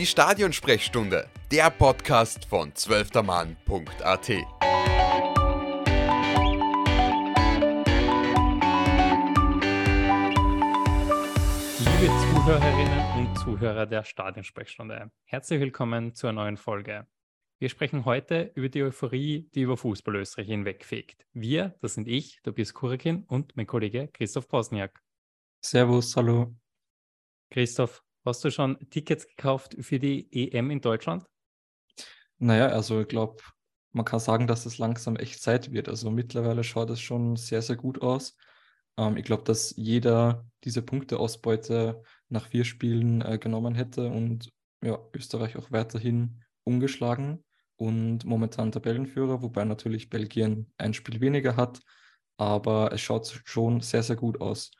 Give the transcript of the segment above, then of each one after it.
Die Stadionsprechstunde, der Podcast von zwölftermann.at. Liebe Zuhörerinnen und Zuhörer der Stadionsprechstunde, herzlich willkommen zur neuen Folge. Wir sprechen heute über die Euphorie, die über Fußball Österreich hinwegfegt. Wir, das sind ich, Tobias Kurekin und mein Kollege Christoph Bosniak. Servus, hallo. Christoph, hast du schon Tickets gekauft für die EM in Deutschland? Naja, also ich glaube, man kann sagen, dass es langsam echt Zeit wird. Also mittlerweile schaut es schon sehr, sehr gut aus. Ähm, ich glaube, dass jeder diese Punkteausbeute nach vier Spielen äh, genommen hätte und ja, Österreich auch weiterhin ungeschlagen und momentan Tabellenführer, wobei natürlich Belgien ein Spiel weniger hat, aber es schaut schon sehr, sehr gut aus.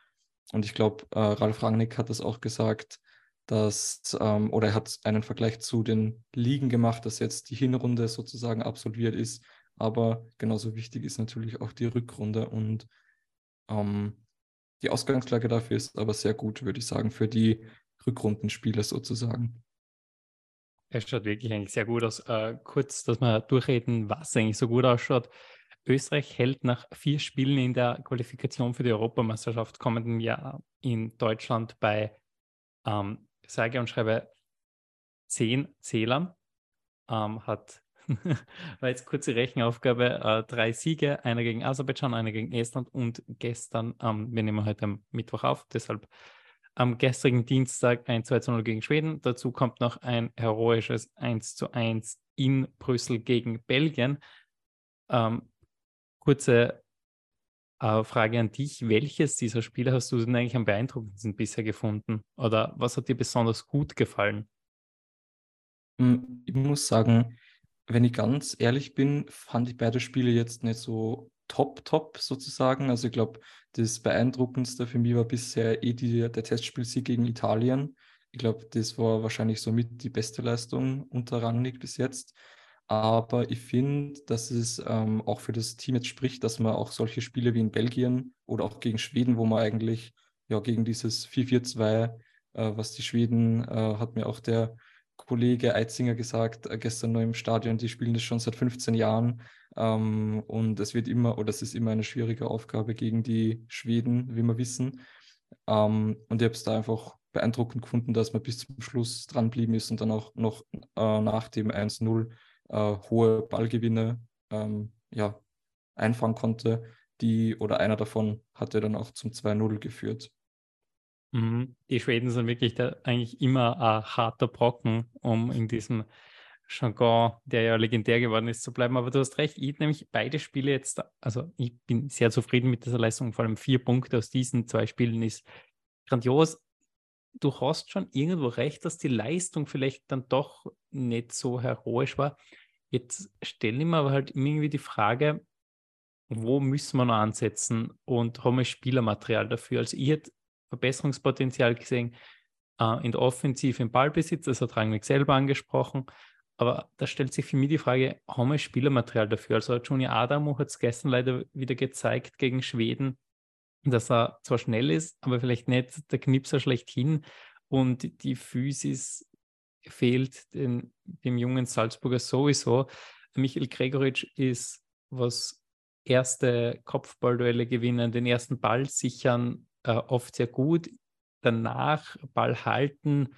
Und ich glaube, äh, Ralf Rangnick hat das auch gesagt, dass, ähm, oder er hat einen Vergleich zu den Ligen gemacht, dass jetzt die Hinrunde sozusagen absolviert ist. Aber genauso wichtig ist natürlich auch die Rückrunde und ähm, die Ausgangslage dafür ist aber sehr gut, würde ich sagen, für die Rückrundenspiele sozusagen. Es schaut wirklich eigentlich sehr gut aus. Äh, kurz, dass wir durchreden, was eigentlich so gut ausschaut. Österreich hält nach vier Spielen in der Qualifikation für die Europameisterschaft kommenden Jahr in Deutschland bei, ähm, sage und schreibe, zehn Zählern. Ähm, hat, war jetzt kurze Rechenaufgabe, äh, drei Siege, einer gegen Aserbaidschan, einer gegen Estland und gestern, ähm, wir nehmen heute am Mittwoch auf, deshalb am gestrigen Dienstag ein 2 zu 0 gegen Schweden. Dazu kommt noch ein heroisches 1 zu 1 in Brüssel gegen Belgien. Ähm, kurze äh, Frage an dich. Welches dieser Spiele hast du denn eigentlich am beeindruckendsten bisher gefunden? Oder was hat dir besonders gut gefallen? Hm, ich muss sagen, wenn ich ganz ehrlich bin, fand ich beide Spiele jetzt nicht so top, top sozusagen. Also ich glaube, das Beeindruckendste für mich war bisher eh die, der Testspielsieg gegen Italien. Ich glaube, das war wahrscheinlich somit die beste Leistung unter Rangnick bis jetzt. Aber ich finde, dass es ähm, auch für das Team jetzt spricht, dass man auch solche Spiele wie in Belgien oder auch gegen Schweden, wo man eigentlich ja gegen dieses 4-4-2, äh, was die Schweden, äh, hat mir auch der Kollege Eitzinger gesagt, äh, gestern noch im Stadion, die spielen das schon seit 15 Jahren. Ähm, und es wird immer, oder es ist immer eine schwierige Aufgabe gegen die Schweden, wie wir wissen. Ähm, und ich habe es da einfach beeindruckend gefunden, dass man bis zum Schluss dranbleiben ist und dann auch noch äh, nach dem 1-0 äh, hohe Ballgewinne ähm, ja, einfangen konnte. Die oder einer davon hatte dann auch zum 2-0 geführt. Mhm. Die Schweden sind wirklich der, eigentlich immer ein harter Brocken, um in diesem Jargon, der ja legendär geworden ist, zu bleiben. Aber du hast recht, ich nämlich beide Spiele jetzt, also ich bin sehr zufrieden mit dieser Leistung, vor allem vier Punkte aus diesen zwei Spielen ist grandios. Du hast schon irgendwo recht, dass die Leistung vielleicht dann doch nicht so heroisch war. Jetzt stelle ich mir aber halt irgendwie die Frage, wo müssen wir noch ansetzen und haben wir Spielermaterial dafür? Also ich hätte Verbesserungspotenzial gesehen äh, in der Offensive im Ballbesitz, das hat Rangnick selber angesprochen. Aber da stellt sich für mich die Frage, haben wir Spielermaterial dafür? Also Junior Adamo hat es gestern leider wieder gezeigt gegen Schweden, dass er zwar schnell ist, aber vielleicht nicht der Knipser schlechthin und die Physis fehlt den, dem jungen Salzburger sowieso. Michael Gregoritsch ist, was erste Kopfballduelle gewinnen, den ersten Ball sichern, äh, oft sehr gut. Danach Ball halten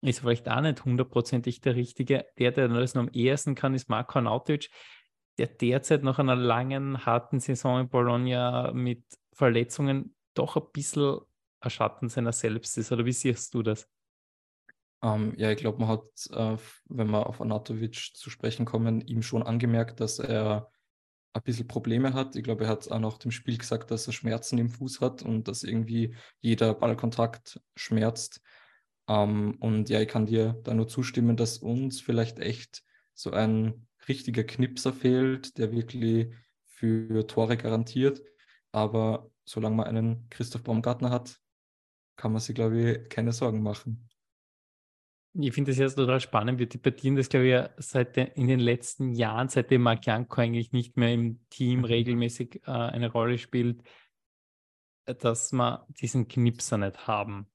ist vielleicht auch nicht hundertprozentig der Richtige. Der, der das noch am ehesten kann, ist Marko Nautic, der derzeit nach einer langen, harten Saison in Bologna mit Verletzungen doch ein bisschen ein Schatten seiner selbst ist. Oder wie siehst du das? Ähm, ja, ich glaube, man hat, äh, wenn wir auf Anatovic zu sprechen kommen, ihm schon angemerkt, dass er ein bisschen Probleme hat. Ich glaube, er hat auch nach dem Spiel gesagt, dass er Schmerzen im Fuß hat und dass irgendwie jeder Ballkontakt schmerzt. Ähm, und ja, ich kann dir da nur zustimmen, dass uns vielleicht echt so ein richtiger Knipser fehlt, der wirklich für Tore garantiert. Aber solange man einen Christoph Baumgartner hat, kann man sich, glaube ich, keine Sorgen machen ich finde das jetzt total spannend. Wir debattieren das, glaube ich, seit de, in den letzten Jahren, seitdem Marc Janko eigentlich nicht mehr im Team mhm. regelmäßig äh, eine Rolle spielt, dass wir diesen Knipser nicht haben.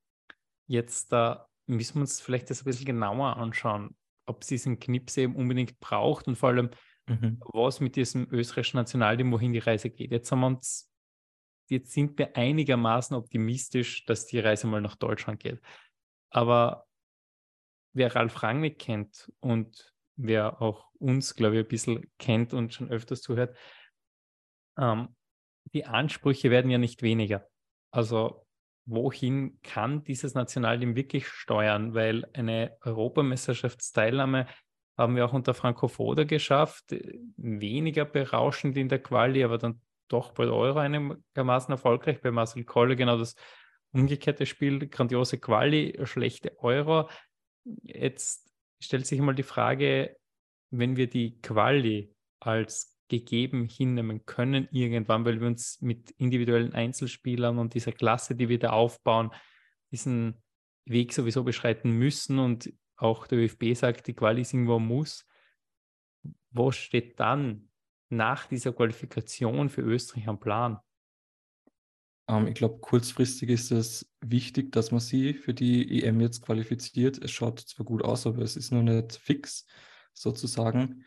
Jetzt, äh, müssen wir uns vielleicht das ein bisschen genauer anschauen, ob es diesen Knips eben unbedingt braucht und vor allem, mhm. was mit diesem österreichischen Nationalteam, wohin die Reise geht. Jetzt haben wir uns, jetzt sind wir einigermaßen optimistisch, dass die Reise mal nach Deutschland geht. Aber wer Ralf Rangnick kennt und wer auch uns, glaube ich, ein bisschen kennt und schon öfters zuhört, ähm, die Ansprüche werden ja nicht weniger. Also wohin kann dieses Nationalteam wirklich steuern? Weil eine Europameisterschaftsteilnahme haben wir auch unter Franco Foda geschafft. Weniger berauschend in der Quali, aber dann doch bei der Euro einigermaßen erfolgreich. Bei Marcel Kolle genau das umgekehrte Spiel, grandiose Quali, schlechte Euro. Jetzt stellt sich mal die Frage, wenn wir die Quali als gegeben hinnehmen können irgendwann, weil wir uns mit individuellen Einzelspielern und dieser Klasse, die wir da aufbauen, diesen Weg sowieso beschreiten müssen und auch der ÖFB sagt, die Quali ist irgendwo muss. Wo steht dann nach dieser Qualifikation für Österreich am Plan? Ähm, ich glaube, kurzfristig ist es wichtig, dass man sie für die EM jetzt qualifiziert. Es schaut zwar gut aus, aber es ist noch nicht fix sozusagen.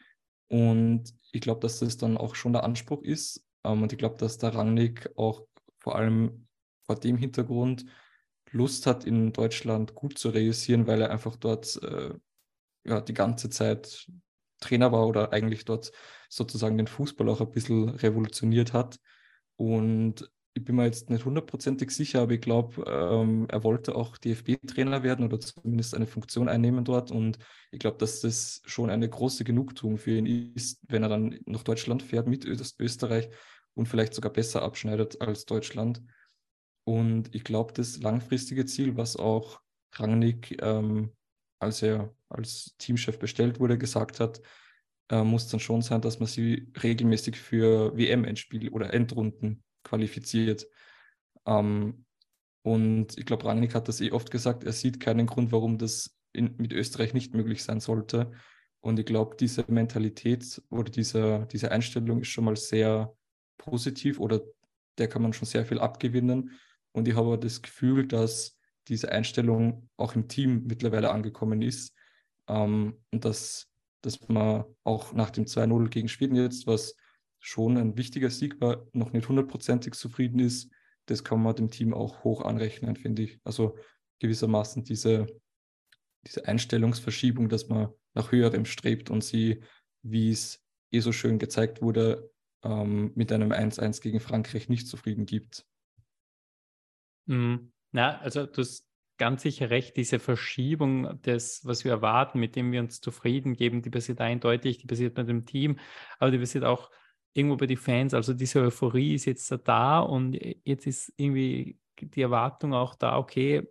Und ich glaube, dass das dann auch schon der Anspruch ist. Ähm, und ich glaube, dass der Rangnick auch vor allem vor dem Hintergrund Lust hat, in Deutschland gut zu realisieren, weil er einfach dort äh, ja, die ganze Zeit Trainer war oder eigentlich dort sozusagen den Fußball auch ein bisschen revolutioniert hat. Und ich bin mir jetzt nicht hundertprozentig sicher, aber ich glaube, ähm, er wollte auch DFB-Trainer werden oder zumindest eine Funktion einnehmen dort. Und ich glaube, dass das schon eine große Genugtuung für ihn ist, wenn er dann nach Deutschland fährt mit Österreich und vielleicht sogar besser abschneidet als Deutschland. Und ich glaube, das langfristige Ziel, was auch Rangnick, ähm, als er als Teamchef bestellt wurde, gesagt hat, äh, muss dann schon sein, dass man sie regelmäßig für WM-Endspiele oder Endrunden qualifiziert. Ähm, und ich glaube, Rangnick hat das eh oft gesagt, er sieht keinen Grund, warum das in, mit Österreich nicht möglich sein sollte. Und ich glaube, diese Mentalität oder diese, diese Einstellung ist schon mal sehr positiv oder der kann man schon sehr viel abgewinnen. Und ich habe das Gefühl, dass diese Einstellung auch im Team mittlerweile angekommen ist. Ähm, und dass, dass man auch nach dem 2-0 gegen Schweden jetzt, was schon ein wichtiger Sieg war, noch nicht hundertprozentig zufrieden ist, das kann man dem Team auch hoch anrechnen, finde ich. Also gewissermaßen diese, diese Einstellungsverschiebung, dass man nach höherem strebt und sie, wie es eh so schön gezeigt wurde, ähm, mit einem 1-1 gegen Frankreich nicht zufrieden gibt. Mhm. Na, also du hast ganz sicher recht, diese Verschiebung des, was wir erwarten, mit dem wir uns zufrieden geben, die passiert eindeutig, die passiert mit dem Team, aber die passiert auch irgendwo bei den Fans. Also diese Euphorie ist jetzt da und jetzt ist irgendwie die Erwartung auch da, okay,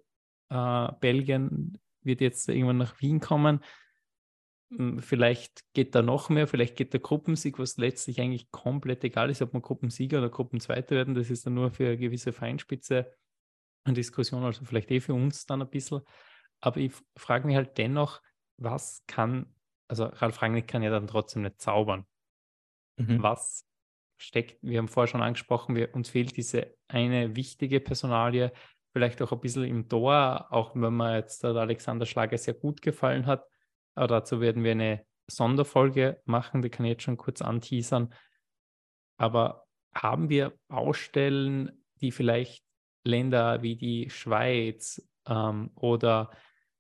äh, Belgien wird jetzt irgendwann nach Wien kommen. Hm, vielleicht geht da noch mehr, vielleicht geht der Gruppensieg, was letztlich eigentlich komplett egal ist, ob man Gruppensieger oder Gruppenzweiter werden. Das ist dann nur für eine gewisse Feinspitze eine Diskussion, also vielleicht eh für uns dann ein bisschen. Aber ich frage mich halt dennoch, was kann, also Ralf Rangnick kann ja dann trotzdem nicht zaubern. Mhm. Was steckt, wir haben vorher schon angesprochen, wir, uns fehlt diese eine wichtige Personalie, vielleicht auch ein bisschen im Tor, auch wenn mir jetzt der Alexander Schlager sehr gut gefallen hat. Aber dazu werden wir eine Sonderfolge machen, die kann ich jetzt schon kurz anteasern. Aber haben wir Baustellen, die vielleicht Länder wie die Schweiz ähm, oder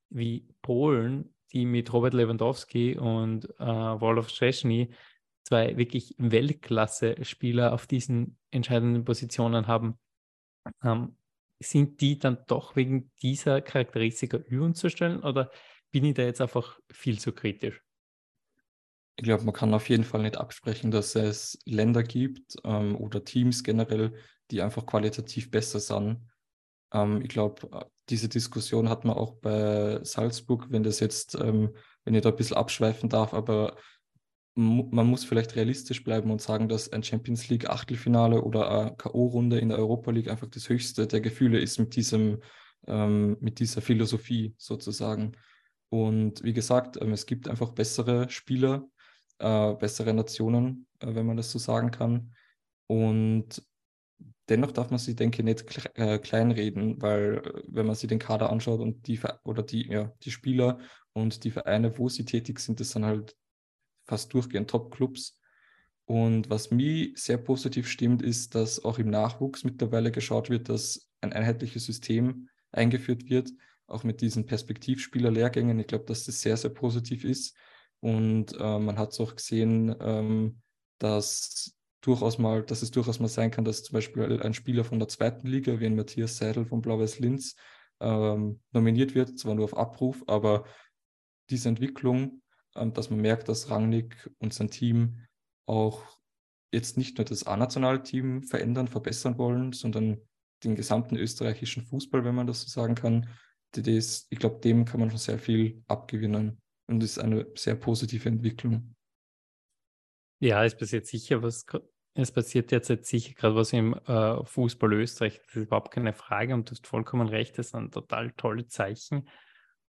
wie Polen, die mit Robert Lewandowski und äh, Wolof Szczesny zwei wirklich Weltklasse-Spieler auf diesen entscheidenden Positionen haben, ähm, sind die dann doch wegen dieser Charakteristika über zu stellen oder bin ich da jetzt einfach viel zu kritisch? Ich glaube, man kann auf jeden Fall nicht absprechen, dass es Länder gibt ähm, oder Teams generell, die einfach qualitativ besser sind. Ähm, ich glaube, äh, diese Diskussion hat man auch bei Salzburg, wenn das jetzt, ähm, wenn ich da ein bisschen abschweifen darf, aber man muss vielleicht realistisch bleiben und sagen, dass ein Champions League Achtelfinale oder eine K.O.-Runde in der Europa League einfach das höchste der Gefühle ist mit diesem, ähm, mit dieser Philosophie sozusagen. Und wie gesagt, ähm, es gibt einfach bessere Spieler, äh, bessere Nationen, äh, wenn man das so sagen kann. Und dennoch darf man sie, denke ich, nicht äh, kleinreden, weil äh, wenn man sich den Kader anschaut und die oder die, ja, die Spieler und die Vereine, wo sie tätig sind, das sind halt fast durchgehend Top-Clubs. Und was mich sehr positiv stimmt, ist, dass auch im Nachwuchs mittlerweile geschaut wird, dass ein einheitliches System eingeführt wird, auch mit diesen Perspektivspieler-Lehrgängen. Ich glaube, dass das sehr, sehr positiv ist. Und äh, man hat es auch gesehen, ähm, dass durchaus mal, dass es durchaus mal sein kann, dass zum Beispiel ein Spieler von der zweiten Liga, wie ein Matthias Seidel von Blau-Weiß Linz, ähm, nominiert wird, zwar nur auf Abruf, aber diese Entwicklung, ähm, dass man merkt, dass Rangnick und sein Team auch jetzt nicht nur das A-Nationalteam verändern, verbessern wollen, sondern den gesamten österreichischen Fußball, wenn man das so sagen kann. Das, ich glaube, dem kann man schon sehr viel abgewinnen und ist eine sehr positive Entwicklung. Ja, es passiert sicher was. Es passiert jetzt sicher gerade was im äh, Fußball Österreich. Das ist überhaupt keine Frage und du hast vollkommen recht. Das sind total tolle Zeichen.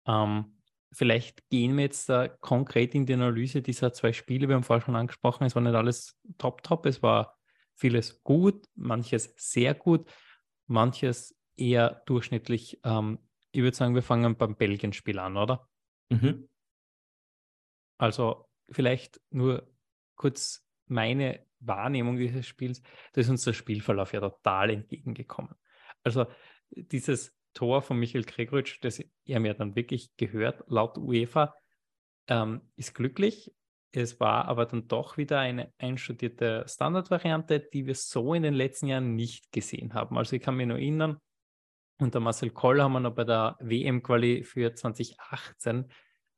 Ähm, vielleicht gehen wir jetzt da konkret in die Analyse dieser zwei Spiele. Wir haben vorher schon angesprochen, es war nicht alles top, top. Es war vieles gut, manches sehr gut, manches eher durchschnittlich. Ähm, ich würde sagen, wir fangen beim Belgien-Spiel an, oder? Mhm. Also vielleicht nur kurz meine Wahrnehmung dieses Spiels. Da ist uns der Spielverlauf ja total entgegengekommen. Also dieses Tor von Michael Gregoritsch, das er mir dann wirklich gehört, laut UEFA, ähm, ist glücklich. Es war aber dann doch wieder eine einstudierte Standardvariante, die wir so in den letzten Jahren nicht gesehen haben. Also ich kann mich nur erinnern, unter Marcel Koll haben wir noch bei der WM-Quali für 2018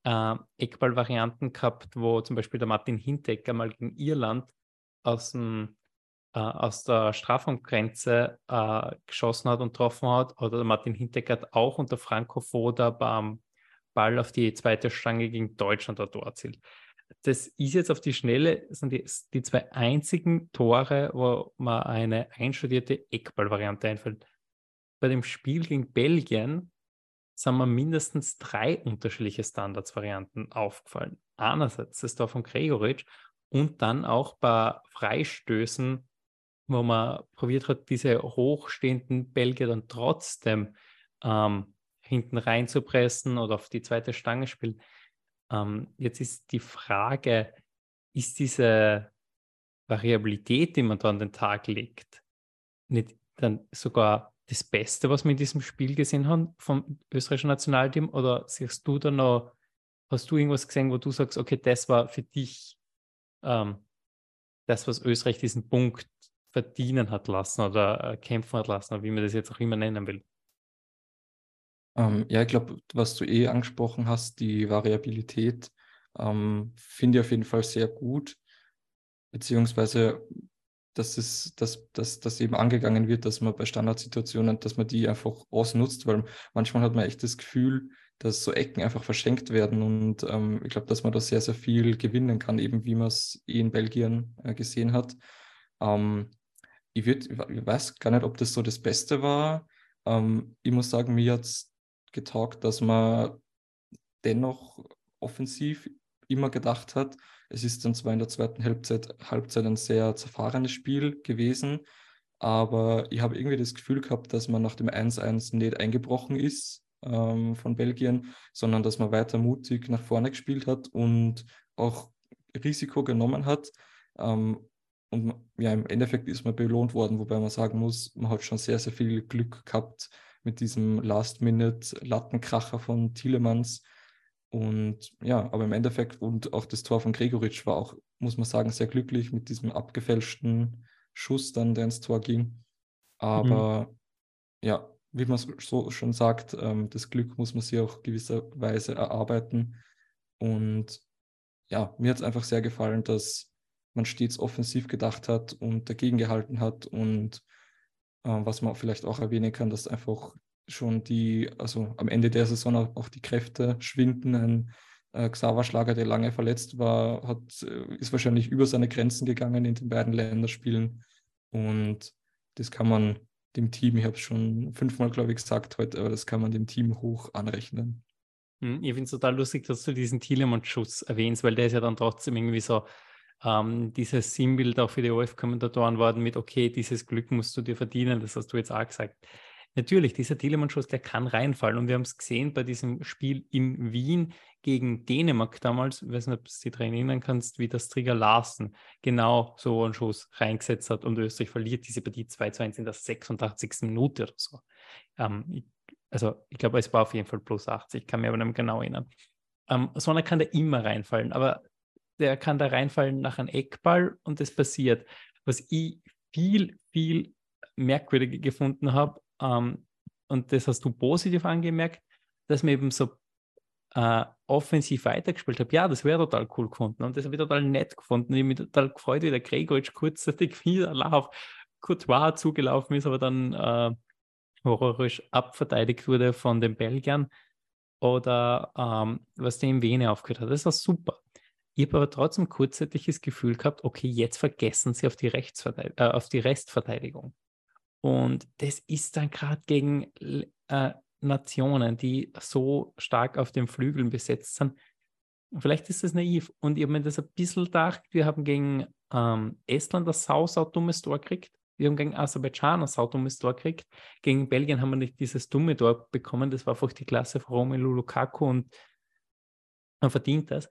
äh, Eckball-Varianten gehabt, wo zum Beispiel der Martin Hinteregger mal gegen Irland aus, dem, äh, aus der Strafraumgrenze äh, geschossen hat und getroffen hat. Oder der Martin Hinteregger hat auch unter Franco Foda beim Ball auf die zweite Stange gegen Deutschland dort erzielt. Das ist jetzt auf die Schnelle, sind die, die zwei einzigen Tore, wo man eine einstudierte Eckball-Variante einfällt. Bei dem Spiel gegen Belgien sind mir mindestens drei unterschiedliche Standardsvarianten aufgefallen. Einerseits das Tor von Gregoritsch und dann auch bei Freistößen, wo man probiert hat, diese hochstehenden Belgier dann trotzdem ähm, hinten reinzupressen oder auf die zweite Stange spielen. Ähm, jetzt ist die Frage, ist diese Variabilität, die man da an den Tag legt, nicht dann sogar das Beste, was wir in diesem Spiel gesehen haben vom österreichischen Nationalteam? Oder siehst du da noch, hast du irgendwas gesehen, wo du sagst, okay, das war für dich ähm, das, was Österreich diesen Punkt verdienen hat lassen oder äh, kämpfen hat lassen, wie man das jetzt auch immer nennen will? Ähm, ja, ich glaube, was du eh angesprochen hast, die Variabilität, ähm, finde ich auf jeden Fall sehr gut. Beziehungsweise dass es, dass, dass, dass eben angegangen wird, dass man bei Standardsituationen, dass man die einfach ausnutzt, weil manchmal hat man echt das Gefühl, dass so Ecken einfach verschenkt werden und ähm, ich glaube, dass man da sehr, sehr viel gewinnen kann, eben wie man es eh in Belgien äh, gesehen hat. Ähm, ich, würd, ich weiß gar nicht, ob das so das Beste war. Ähm, ich muss sagen, mir hat es getaugt, dass man dennoch offensiv immer gedacht hat, es ist dann zwar in der zweiten Halbzeit, Halbzeit ein sehr zerfahrenes Spiel gewesen, aber ich habe irgendwie das Gefühl gehabt, dass man nach dem 1-1 nicht eingebrochen ist ähm, von Belgien, sondern dass man weiter mutig nach vorne gespielt hat und auch Risiko genommen hat. Ähm, und ja, im Endeffekt ist man belohnt worden, wobei man sagen muss, man hat schon sehr, sehr viel Glück gehabt mit diesem Last-Minute-Lattenkracher von Thielemanns, und ja, aber im Endeffekt und auch das Tor von Gregoritsch war auch, muss man sagen, sehr glücklich mit diesem abgefälschten Schuss dann, der ins Tor ging. Aber mhm. ja, wie man so schon sagt, ähm, das Glück muss man sich auch gewisserweise erarbeiten. Und ja, mir hat es einfach sehr gefallen, dass man stets offensiv gedacht hat und dagegen gehalten hat. Und äh, was man vielleicht auch erwähnen kann, dass einfach schon die, also am Ende der Saison auch die Kräfte schwinden. Ein äh, Xaver Schlager, der lange verletzt war, hat, äh, ist wahrscheinlich über seine Grenzen gegangen in den beiden Länderspielen. Und das kann man dem Team, ich habe es schon fünfmal, glaube ich, gesagt heute, aber das kann man dem Team hoch anrechnen. Hm, ich finde es total lustig, dass du diesen Thielemann-Schuss erwähnst, weil der ist ja dann trotzdem irgendwie so ähm, dieses Sinnbild auch für die OF-Kommentatoren worden mit, okay, dieses Glück musst du dir verdienen, das hast du jetzt auch gesagt. Natürlich, dieser Thielemann-Schuss, der kann reinfallen. Und wir haben es gesehen bei diesem Spiel in Wien gegen Dänemark damals, ich weiß nicht, ob du dich daran erinnern kannst, wie das Trigger Larsen genau so einen Schuss reingesetzt hat und Österreich verliert diese Partie 2 zu 1 in der 86. Minute oder so. Ähm, ich, also ich glaube, es war auf jeden Fall plus 80, kann mir aber nicht genau erinnern. Ähm, so einer kann da immer reinfallen, aber der kann da reinfallen nach einem Eckball und das passiert. Was ich viel, viel merkwürdiger gefunden habe, ähm, und das hast du positiv angemerkt, dass man eben so äh, offensiv weitergespielt habe. Ja, das wäre total cool gefunden und das habe ich total nett gefunden. Ich habe mich total gefreut, wie der Gregoritsch kurzzeitig wieder auf Courtois zugelaufen ist, aber dann äh, horrorisch abverteidigt wurde von den Belgiern oder ähm, was der in Vene aufgehört hat. Das war super. Ich habe aber trotzdem kurzzeitig das Gefühl gehabt, okay, jetzt vergessen sie auf die, äh, auf die Restverteidigung. Und das ist dann gerade gegen äh, Nationen, die so stark auf den Flügeln besetzt sind. Vielleicht ist das naiv. Und ich habe mir das ein bisschen gedacht, wir haben gegen ähm, Estland das sau, sau dummes Tor gekriegt. Wir haben gegen Aserbaidschan ein sau dummes Tor gekriegt. Gegen Belgien haben wir nicht dieses dumme Tor bekommen. Das war einfach die Klasse von Romelu Lukaku und man verdient das.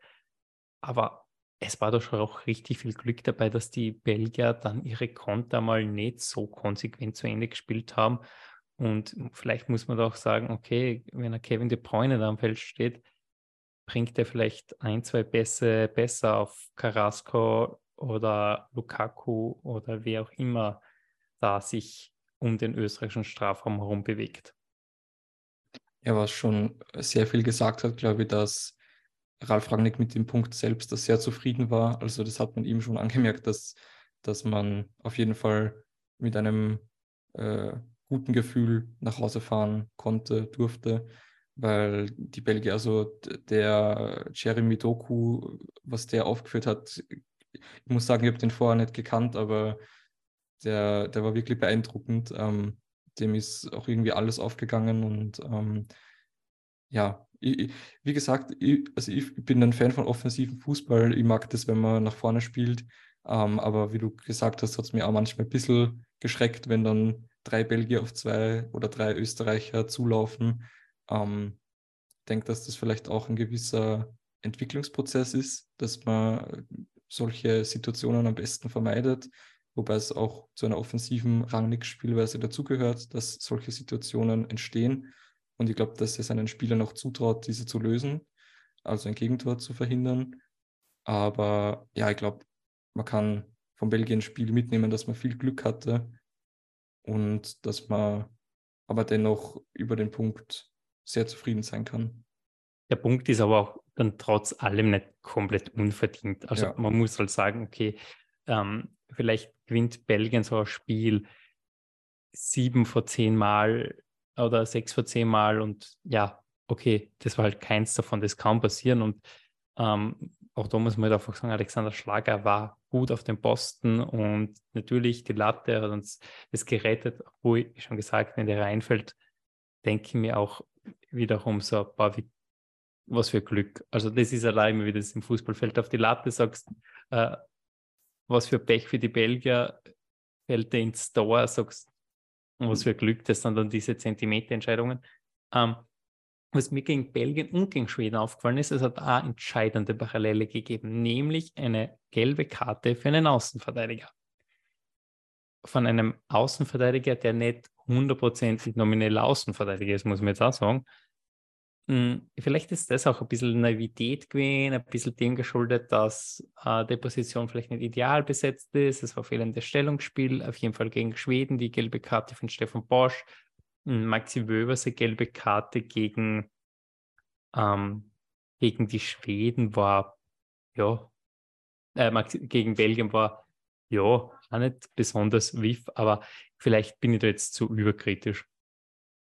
Aber es war doch schon auch richtig viel Glück dabei, dass die Belgier dann ihre Konter mal nicht so konsequent zu Ende gespielt haben. Und vielleicht muss man doch sagen, okay, wenn er Kevin De Bruyne da am Feld steht, bringt er vielleicht ein, zwei Pässe besser auf Carrasco oder Lukaku oder wer auch immer da sich um den österreichischen Strafraum herum bewegt. Ja, was schon sehr viel gesagt hat, glaube ich, dass Ralf Rangnick mit dem Punkt selbst dass sehr zufrieden war. Also das hat man ihm schon angemerkt, dass, dass man auf jeden Fall mit einem äh, guten Gefühl nach Hause fahren konnte, durfte, weil die Belgier, also der Jeremy Doku, was der aufgeführt hat, ich muss sagen, ich habe den vorher nicht gekannt, aber der, der war wirklich beeindruckend. Ähm, dem ist auch irgendwie alles aufgegangen und ähm, ja, ich, wie gesagt, ich, also ich bin ein Fan von offensiven Fußball. Ich mag das, wenn man nach vorne spielt. Ähm, aber wie du gesagt hast, hat es mir auch manchmal ein bisschen geschreckt, wenn dann drei Belgier auf zwei oder drei Österreicher zulaufen. Ähm, ich denke, dass das vielleicht auch ein gewisser Entwicklungsprozess ist, dass man solche Situationen am besten vermeidet, wobei es auch zu einer offensiven Rangnick-Spielweise dazugehört, dass solche Situationen entstehen. Und ich glaube, dass er seinen Spielern auch zutraut, diese zu lösen, also ein Gegentor zu verhindern. Aber ja, ich glaube, man kann vom Belgien-Spiel mitnehmen, dass man viel Glück hatte und dass man aber dennoch über den Punkt sehr zufrieden sein kann. Der Punkt ist aber auch dann trotz allem nicht komplett unverdient. Also ja. man muss halt sagen, okay, ähm, vielleicht gewinnt Belgien so ein Spiel sieben vor zehn Mal oder sechs vor zehn Mal und ja, okay, das war halt keins davon, das kann passieren und ähm, auch da muss man halt einfach sagen, Alexander Schlager war gut auf dem Posten und natürlich die Latte hat uns das gerettet, wo ich schon gesagt, wenn der reinfällt, denke ich mir auch wiederum so, boah, wie, was für Glück. Also das ist allein, wie das im Fußballfeld auf die Latte sagst, äh, was für Pech für die Belgier, fällt der ins Tor, sagst, und was für Glück, das sind dann diese Zentimeterentscheidungen. Ähm, was mir gegen Belgien und gegen Schweden aufgefallen ist, es hat eine entscheidende Parallele gegeben, nämlich eine gelbe Karte für einen Außenverteidiger. Von einem Außenverteidiger, der nicht hundertprozentig nomineller Außenverteidiger ist, muss man jetzt auch sagen, vielleicht ist das auch ein bisschen Naivität gewesen, ein bisschen dem geschuldet, dass äh, die Position vielleicht nicht ideal besetzt ist. Es war fehlendes Stellungsspiel, auf jeden Fall gegen Schweden, die gelbe Karte von Stefan Bosch, hm, Maxi Wöberse gelbe Karte gegen, ähm, gegen die Schweden war, ja, äh, Maxi, gegen Belgien war, ja, auch nicht besonders wiff, aber vielleicht bin ich da jetzt zu überkritisch.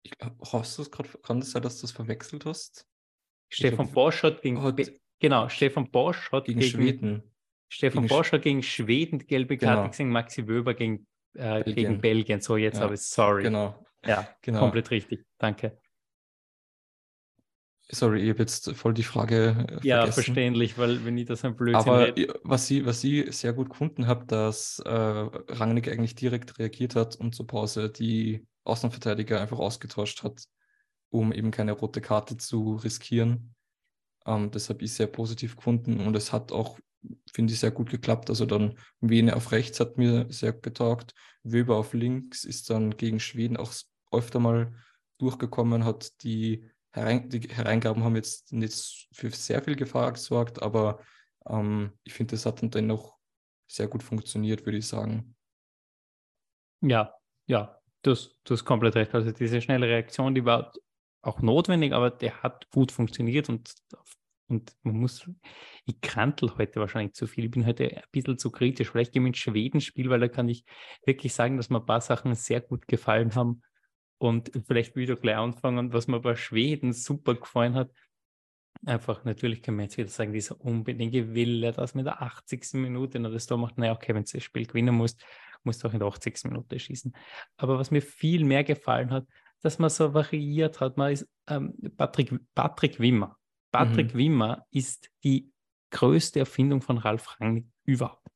Ich glaub, hast du es gerade, kann das sein, dass du es verwechselt hast? Stefan Bosch hat gegen, hat genau, Stefan Bosch hat gegen, gegen Schweden. Stefan gegen Bosch hat gegen Schweden gelbe Karte genau. gesehen, Maxi Wöber gegen, äh, Belgien. gegen Belgien. So, jetzt ja. habe ich sorry. Genau. Ja, genau. komplett richtig. Danke. Sorry, ich habe jetzt voll die Frage äh, ja, vergessen. verständlich, weil wenn ich das ein Blödsinn Aber red. was sie, was sie sehr gut gefunden hat, dass äh, Rangnick eigentlich direkt reagiert hat und zur Pause die Außenverteidiger einfach ausgetauscht hat, um eben keine rote Karte zu riskieren. Ähm, das habe ich sehr positiv gefunden und es hat auch, finde ich, sehr gut geklappt. Also dann Wene auf rechts hat mir sehr getaugt, Weber auf links ist dann gegen Schweden auch öfter mal durchgekommen, hat die Herein, die Hereingaben haben jetzt nicht für sehr viel Gefahr gesorgt, aber ähm, ich finde, das hat dann dennoch sehr gut funktioniert, würde ich sagen. Ja, ja, du hast, du hast komplett recht. Also diese schnelle Reaktion, die war auch notwendig, aber der hat gut funktioniert und, und man muss, ich krantel heute wahrscheinlich zu viel. Ich bin heute ein bisschen zu kritisch. Vielleicht gehe ich mit Schweden spiel, weil da kann ich wirklich sagen, dass mir ein paar Sachen sehr gut gefallen haben. Und vielleicht wieder gleich anfangen, was mir bei Schweden super gefallen hat. Einfach, natürlich können wir jetzt wieder sagen, dieser unbedingte Wille, dass mit der 80. Minute noch das da macht, naja, okay, wenn du das Spiel gewinnen musst, musst auch in der 80. Minute schießen. Aber was mir viel mehr gefallen hat, dass man so variiert hat, man ist ähm, Patrick, Patrick Wimmer. Patrick mhm. Wimmer ist die größte Erfindung von Ralf Rangnick überhaupt.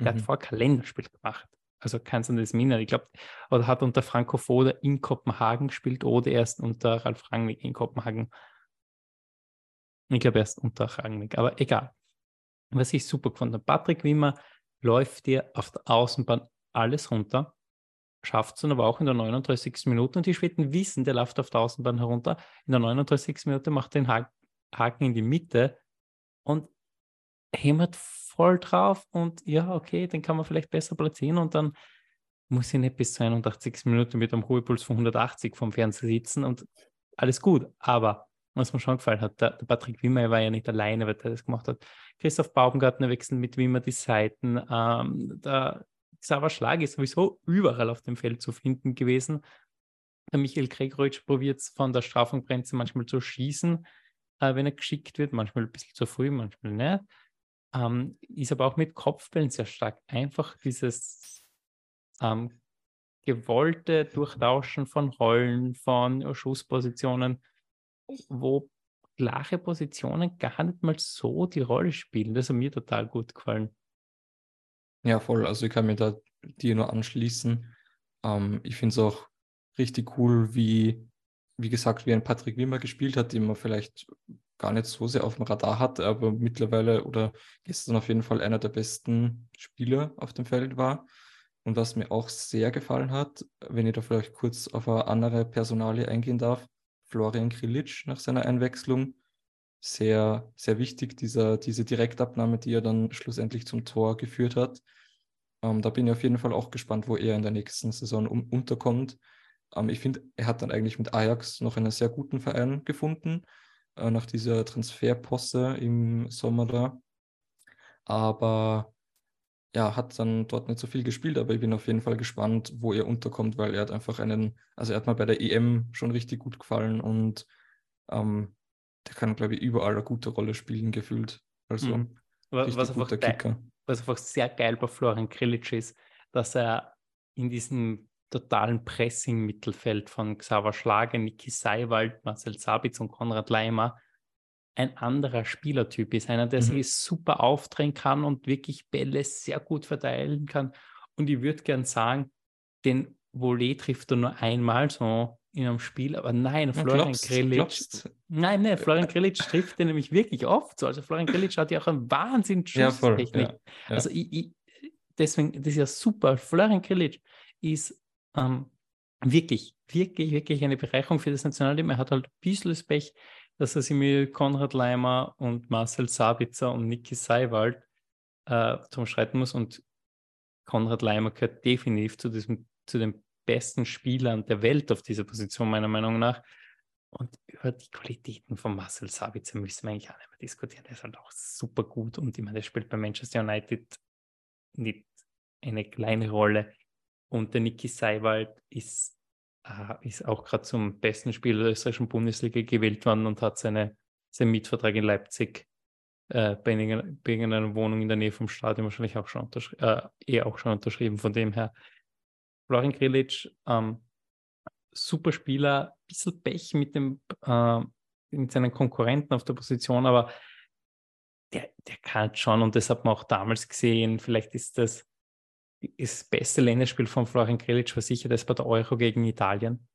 Der mhm. hat vor Kalenderspiel gemacht also kannst du das mindern. Ich glaube, oder hat unter Franco Foda in Kopenhagen gespielt oder erst unter Ralf Rangnick in Kopenhagen. Ich glaube erst unter Rangnick, aber egal. Was ich super gefunden habe, Patrick Wimmer läuft dir auf der Außenbahn alles runter, schafft es dann aber auch in der 39. Minute und die Schweden wissen, der läuft auf der Außenbahn herunter. In der 39. Minute macht den Haken in die Mitte und hämmert voll drauf und ja, okay, den kann man vielleicht besser platzieren und dann muss ich nicht bis zu 81 Minuten mit einem Ruhepuls von 180 vom Fernseher sitzen und alles gut. Aber was mir schon gefallen hat, der, der Patrick Wimmer war ja nicht alleine, weil der das gemacht hat. Christoph Baumgartner wechselt mit Wimmer die Seiten. Ähm, der Xaver Schlag ist sowieso überall auf dem Feld zu finden gewesen. Der Michael Gregoritsch probiert es von der Strafengrenze manchmal zu schießen, äh, wenn er geschickt wird, manchmal ein bisschen zu früh, manchmal nicht. Ähm, ist aber auch mit Kopfbällen sehr stark. Einfach dieses ähm, gewollte Durchtauschen von Rollen, von Schusspositionen, wo klare Positionen gar nicht mal so die Rolle spielen. Das hat mir total gut gefallen. Ja, voll. Also ich kann mir da dir nur anschließen. Ähm, ich finde es auch richtig cool, wie, wie gesagt, wie ein Patrick Wimmer gespielt hat, den man vielleicht gar nicht so sehr auf dem Radar hat, aber mittlerweile oder gestern auf jeden Fall einer der besten Spieler auf dem Feld war. Und was mir auch sehr gefallen hat, wenn ich da vielleicht kurz auf eine andere Personalie eingehen darf, Florian Krilic nach seiner Einwechslung. Sehr, sehr wichtig, dieser, diese Direktabnahme, die er dann schlussendlich zum Tor geführt hat. Ähm, da bin ich auf jeden Fall auch gespannt, wo er in der nächsten Saison um, unterkommt. Ähm, ich finde, er hat dann eigentlich mit Ajax noch einen sehr guten Verein gefunden äh, nach dieser Transferposse im Sommer da. Aber ja, hat dann dort nicht so viel gespielt, aber ich bin auf jeden Fall gespannt, wo er unterkommt, weil er hat einfach einen, also er hat mir bei der EM schon richtig gut gefallen und ähm, der kann, glaube ich, überall eine gute Rolle spielen, gefühlt. Also mhm. was, was, einfach Kicker. was einfach sehr geil bei Florian Krilic ist, dass er in diesem totalen Pressing-Mittelfeld von Xaver Schlage, Niki Seiwald, Marcel Sabitz und Konrad Leimer ein anderer Spielertyp ist. Einer, der mhm. sich super aufdrehen kann und wirklich Bälle sehr gut verteilen kann. Und ich würde gern sagen, den Volley trifft er nur einmal so in einem Spiel, aber nein, Florian Grilic. Nein, nein, Florian Grilic trifft den nämlich wirklich oft so. Also Florian Grilic hat ja auch einen Wahnsinn Schusstechnik. Ja, ja, ja. Also ich, ich, deswegen, das ist ja super. Florian Grilic ist ähm, wirklich, wirklich, wirklich eine Bereicherung für das Nationalteam. Er hat halt ein bisschen das Pech, dass er sich mit Konrad Leimer und Marcel Sabitzer und Niki Seiwald äh, zum Streiten muss. Und Konrad Leimer gehört definitiv zu, diesem, zu den besten Spielern der Welt auf dieser Position, meiner Meinung nach. Und über die Qualitäten von Marcel Sabitzer müssen wir eigentlich auch nicht mehr diskutieren. Der ist halt auch super gut und ich meine, der spielt bei Manchester United nicht eine kleine Rolle. Und der Niki Seiwald ist, äh, ist auch gerade zum besten Spieler der österreichischen Bundesliga gewählt worden und hat seine, seinen Mietvertrag in Leipzig äh, bei, irgendeiner Wohnung in der Nähe vom Stadion wahrscheinlich auch schon, äh, eh auch schon unterschrieben. Von dem her, Florian Grilic, ähm, super Spieler, bisschen Pech mit dem, äh, mit seinen Konkurrenten auf der Position, aber der, der kann schon und das hat man auch damals gesehen. Vielleicht ist das das beste Länderspiel von Florian Grilic war sicher das bei der Euro gegen Italien,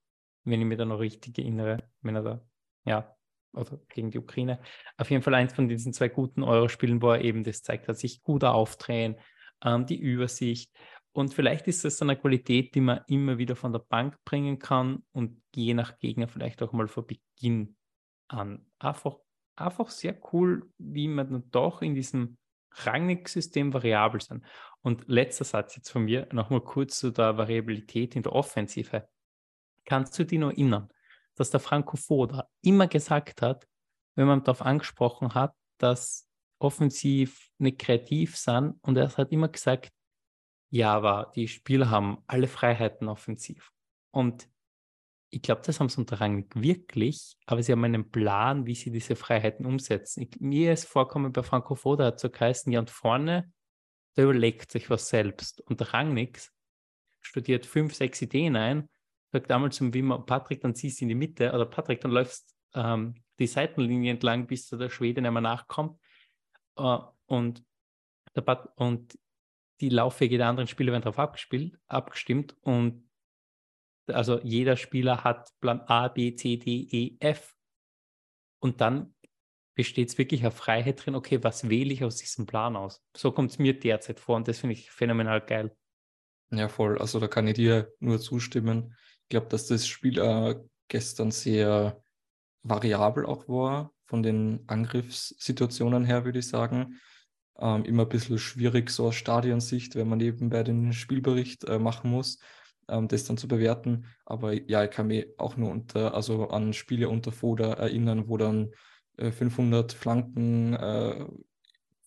wenn ich mir da noch richtig erinnere, wenn er da, ja, oder gegen die Ukraine. Auf jeden Fall eins von diesen zwei guten Euro-Spielen, wo er eben das zeigt hat, sich gut aufdrehen, ähm, die Übersicht. Und vielleicht ist das eine Qualität, die man immer wieder von der Bank bringen kann und je nach Gegner vielleicht auch mal vor Beginn an. Einfach einfach sehr cool, wie man dann doch in diesem Rangnick-System variabel sind. Und letzter Satz jetzt von mir, nochmal kurz zu der Variabilität in der Offensive. Kannst du dich noch erinnern, dass der Franco Foda immer gesagt hat, wenn man darauf angesprochen hat, dass offensiv nicht kreativ sind und er hat immer gesagt, ja, aber die Spieler haben alle Freiheiten offensiv. Und ich glaube, das haben sie unter Rangnick wirklich, aber sie haben einen Plan, wie sie diese Freiheiten umsetzen. Ich, mir ist vorkommen bei Franco Foda hat so geheißen, ja und vorne, der überlegt sich was selbst. Und der Rangnick studiert fünf, sechs Ideen ein, sagt damals zum Wimmer, Patrick, dann ziehst du in die Mitte, oder Patrick, dann läufst ähm, die Seitenlinie entlang, bis der Schwede mehr nachkommt. Uh, und, der und die Laufwege der anderen Spieler werden darauf abgespielt, abgestimmt und also jeder Spieler hat Plan A, B, C, D, E, F. Und dann besteht es wirklich auf Freiheit drin, okay, was wähle ich aus diesem Plan aus? So kommt es mir derzeit vor und das finde ich phänomenal geil. Ja, voll. Also da kann ich dir nur zustimmen. Ich glaube, dass das Spiel äh, gestern sehr variabel auch war, von den Angriffssituationen her, würde ich sagen. Ähm, immer ein bisschen schwierig so aus Stadionsicht, wenn man nebenbei den Spielbericht äh, machen muss ähm, das dann zu bewerten. Aber ja, ich kann mich auch nur unter, also an Spiele unter Foda erinnern, wo dann äh, 500 Flanken äh,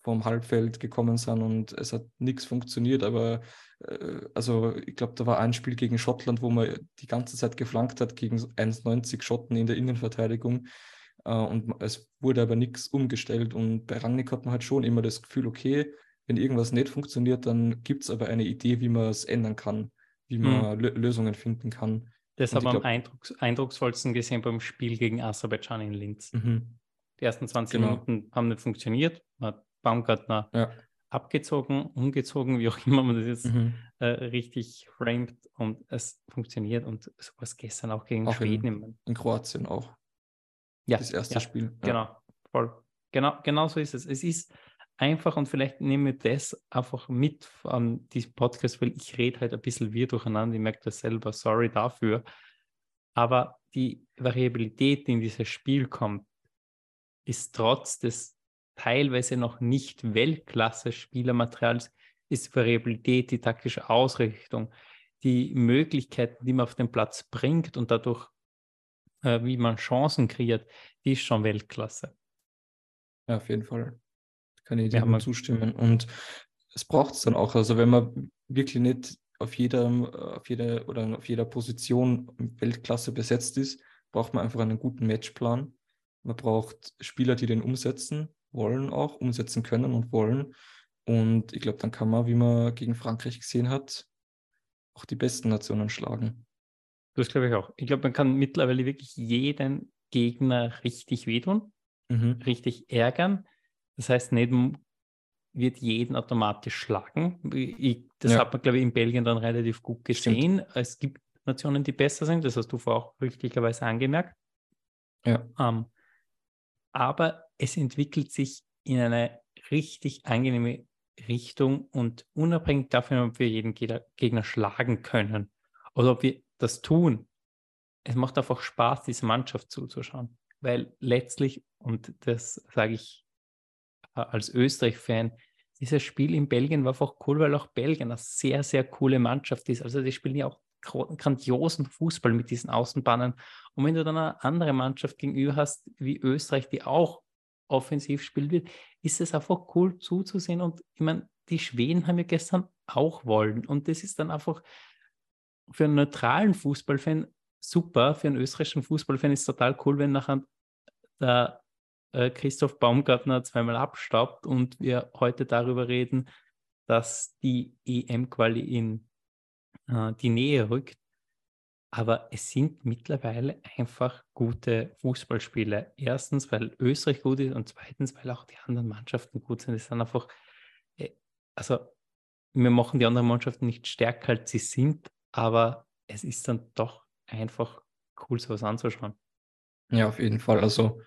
vom Halbfeld gekommen sind und es hat nichts funktioniert. Aber äh, also ich glaube, da war ein Spiel gegen Schottland, wo man die ganze Zeit geflankt hat gegen 1,90 Schotten in der Innenverteidigung. Äh, und es wurde aber nichts umgestellt. Und bei Rangnick hat man halt schon immer das Gefühl, okay, wenn irgendwas nicht funktioniert, dann gibt es aber eine Idee, wie man es ändern kann wie man mhm. Lösungen finden kann. Das haben wir am Eindrucks eindrucksvollsten gesehen beim Spiel gegen Aserbaidschan in Linz. Mhm. Die ersten 20 genau. Minuten haben nicht funktioniert. Man hat Baumgartner ja. abgezogen, umgezogen, wie auch immer man das jetzt mhm. äh, richtig framed und es funktioniert und sowas gestern auch gegen auch Schweden. In, in, Kroatien auch. Ja. Das erste ja, Spiel. Ja. Genau, voll. Genau, genau so ist es. Es ist einfach und vielleicht nehme ich das einfach mit an diesem Podcast, weil ich rede halt ein bisschen wir durcheinander, ich merke das selber, sorry dafür. Aber die Variabilität, die in dieses Spiel kommt, ist trotz des teilweise noch nicht Weltklasse-Spielermaterials, ist Variabilität, die taktische Ausrichtung, die Möglichkeiten, die man auf den Platz bringt und dadurch, äh, wie man Chancen kreiert, die ist schon Weltklasse. Ja, auf jeden Fall. Kann ich dir nur zustimmen. Und es braucht es dann auch. Also wenn man wirklich nicht auf jeder, auf jeder oder auf jeder Position Weltklasse besetzt ist, braucht man einfach einen guten Matchplan. Man braucht Spieler, die den umsetzen wollen, auch umsetzen können und wollen. Und ich glaube, dann kann man, wie man gegen Frankreich gesehen hat, auch die besten Nationen schlagen. Das glaube ich auch. Ich glaube, man kann mittlerweile wirklich jeden Gegner richtig wehtun, mhm. richtig ärgern. Das heißt, nicht wird jeden automatisch schlagen. Ich, das ja. hat man, glaube ich, in Belgien dann relativ gut gesehen. Stimmt. Es gibt Nationen, die besser sind, das hast du vorher auch richtigerweise angemerkt. Ja. Ähm, aber es entwickelt sich in eine richtig angenehme Richtung und unabhängig davon, ob wir jeden Gegner schlagen können oder ob wir das tun, es macht einfach Spaß, diese Mannschaft zuzuschauen. Weil letztlich, und das sage ich äh, als Österreich-Fan, dieses Spiel in Belgien war einfach cool, weil auch Belgien eine sehr, sehr coole Mannschaft ist. Also die spielen ja auch grandiosen Fußball mit diesen Außenbahnen. Und wenn du dann eine andere Mannschaft gegenüber hast, wie Österreich, die auch offensiv spielt wird, ist es einfach cool zuzusehen. Und ich meine, die Schweden haben ja gestern auch wollen. Und das ist dann einfach für einen neutralen Fußballfan super. Für einen österreichischen Fußballfan ist es total cool, wenn nachher der äh, Christoph Baumgartner zweimal abstaubt und wir heute darüber reden, dass die EM-Quali in äh, die Nähe rückt. Aber es sind mittlerweile einfach gute Fußballspiele. Erstens, weil Österreich gut ist und zweitens, weil auch die anderen Mannschaften gut sind. Es sind einfach, äh, also wir machen die anderen Mannschaften nicht stärker, als sie sind, aber es ist dann doch einfach cool, sowas anzuschauen. Ja, auf jeden Fall. Also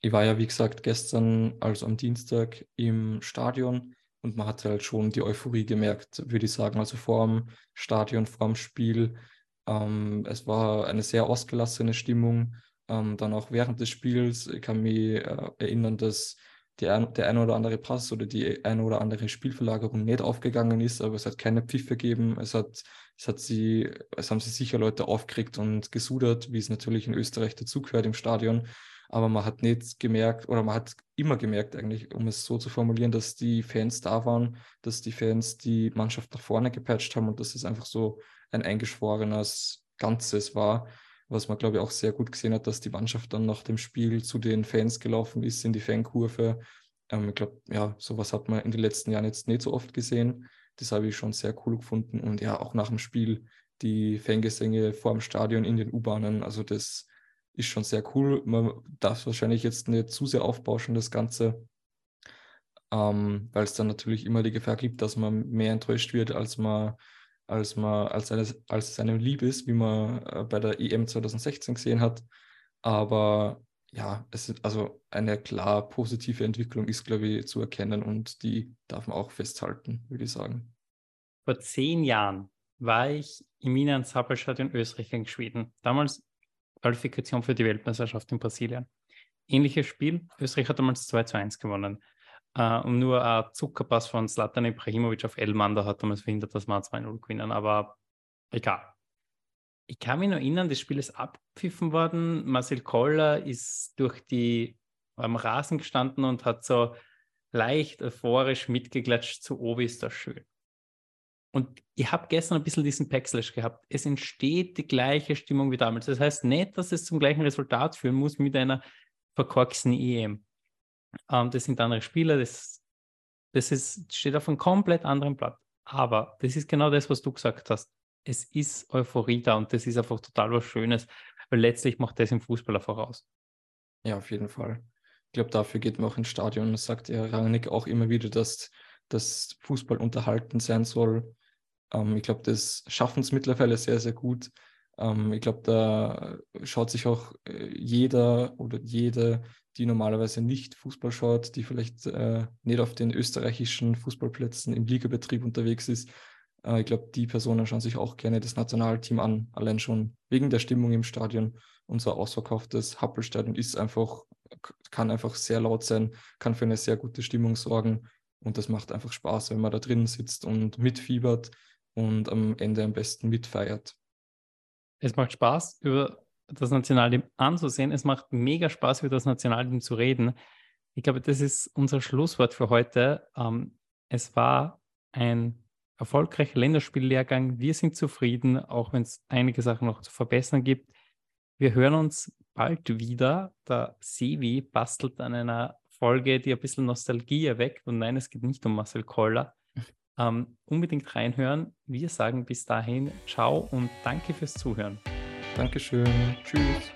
ich war ja, wie gesagt, gestern, also am Dienstag im Stadion und man hat halt schon die Euphorie gemerkt, würde ich sagen. Also vor dem Stadion, vor dem Spiel. Ähm, es war eine sehr ausgelassene Stimmung. Ähm, dann auch während des Spiels. Ich kann mich äh, erinnern, dass ein, der eine oder andere Pass oder die eine oder andere Spielverlagerung nicht aufgegangen ist, aber es hat keine Pfiffe gegeben. Es hat, es hat sie, es haben sich sicher Leute aufgeregt und gesudert, wie es natürlich in Österreich dazugehört im Stadion. Aber man hat nicht gemerkt, oder man hat immer gemerkt, eigentlich, um es so zu formulieren, dass die Fans da waren, dass die Fans die Mannschaft nach vorne gepatcht haben und dass es einfach so ein eingeschworenes Ganzes war was man, glaube ich, auch sehr gut gesehen hat, dass die Mannschaft dann nach dem Spiel zu den Fans gelaufen ist, in die Fankurve. Ähm, ich glaube, ja, sowas hat man in den letzten Jahren jetzt nicht so oft gesehen. Das habe ich schon sehr cool gefunden. Und ja, auch nach dem Spiel die Fangesänge vor dem Stadion in den U-Bahnen. Also das ist schon sehr cool. Man darf wahrscheinlich jetzt nicht zu sehr aufbauschen, das Ganze, ähm, weil es dann natürlich immer die Gefahr gibt, dass man mehr enttäuscht wird, als man als, man, als, eine, als es einem lieb ist, wie man äh, bei der EM 2016 gesehen hat. Aber ja, es ist also eine klar positive Entwicklung ist, glaube ich, zu erkennen und die darf man auch festhalten, würde ich sagen. Vor zehn Jahren war ich im Milan Zappelstadion Österreich gegen Schweden. Damals Qualifikation für die Weltmeisterschaft in Brasilien. Ähnliches Spiel. Österreich hat damals 2 zu 1 gewonnen. Uh, und nur ein Zuckerpass von Zlatan Ibrahimovic auf Elmander hat damals verhindert, dass wir 2-0 gewinnen, aber egal. Ich kann mich noch erinnern, das Spiel ist abpfiffen worden. Marcel Koller ist durch die am Rasen gestanden und hat so leicht euphorisch mitgeklatscht zu Obi ist das schön. Und ich habe gestern ein bisschen diesen Backslash gehabt. Es entsteht die gleiche Stimmung wie damals. Das heißt nicht, dass es zum gleichen Resultat führen muss mit einer verkorksten EM. Ähm, das sind andere Spieler, das, das ist, steht auf einem komplett anderen Blatt. Aber das ist genau das, was du gesagt hast. Es ist Euphorie da und das ist einfach total was Schönes, weil letztlich macht das im Fußballer voraus. Ja, auf jeden Fall. Ich glaube, dafür geht man auch ins Stadion. Das sagt ja Rangnick auch immer wieder, dass das Fußball unterhalten sein soll. Ähm, ich glaube, das schaffen es mittlerweile sehr, sehr gut. Ähm, ich glaube, da schaut sich auch äh, jeder oder jede die normalerweise nicht Fußball schaut, die vielleicht äh, nicht auf den österreichischen Fußballplätzen im Ligabetrieb unterwegs ist. Äh, ich glaube, die Personen schauen sich auch gerne das Nationalteam an, allein schon wegen der Stimmung im Stadion. Unser ausverkauftes Happelstadion ist einfach, kann einfach sehr laut sein, kann für eine sehr gute Stimmung sorgen. Und das macht einfach Spaß, wenn man da drin sitzt und mitfiebert und am Ende am besten mitfeiert. Es macht Spaß, über das Nationalteam anzusehen. Es macht mega Spaß, über das Nationalteam zu reden. Ich glaube, das ist unser Schlusswort für heute. Ähm, es war ein erfolgreicher Länderspiellehrgang. Wir sind zufrieden, auch wenn es einige Sachen noch zu verbessern gibt. Wir hören uns bald wieder. Der Sevi bastelt an einer Folge, die ein bisschen Nostalgie erweckt. Und nein, es geht nicht um Marcel Koller. Ähm, unbedingt reinhören. Wir sagen bis dahin ciao und danke fürs Zuhören. Dankeschön. Tschüss.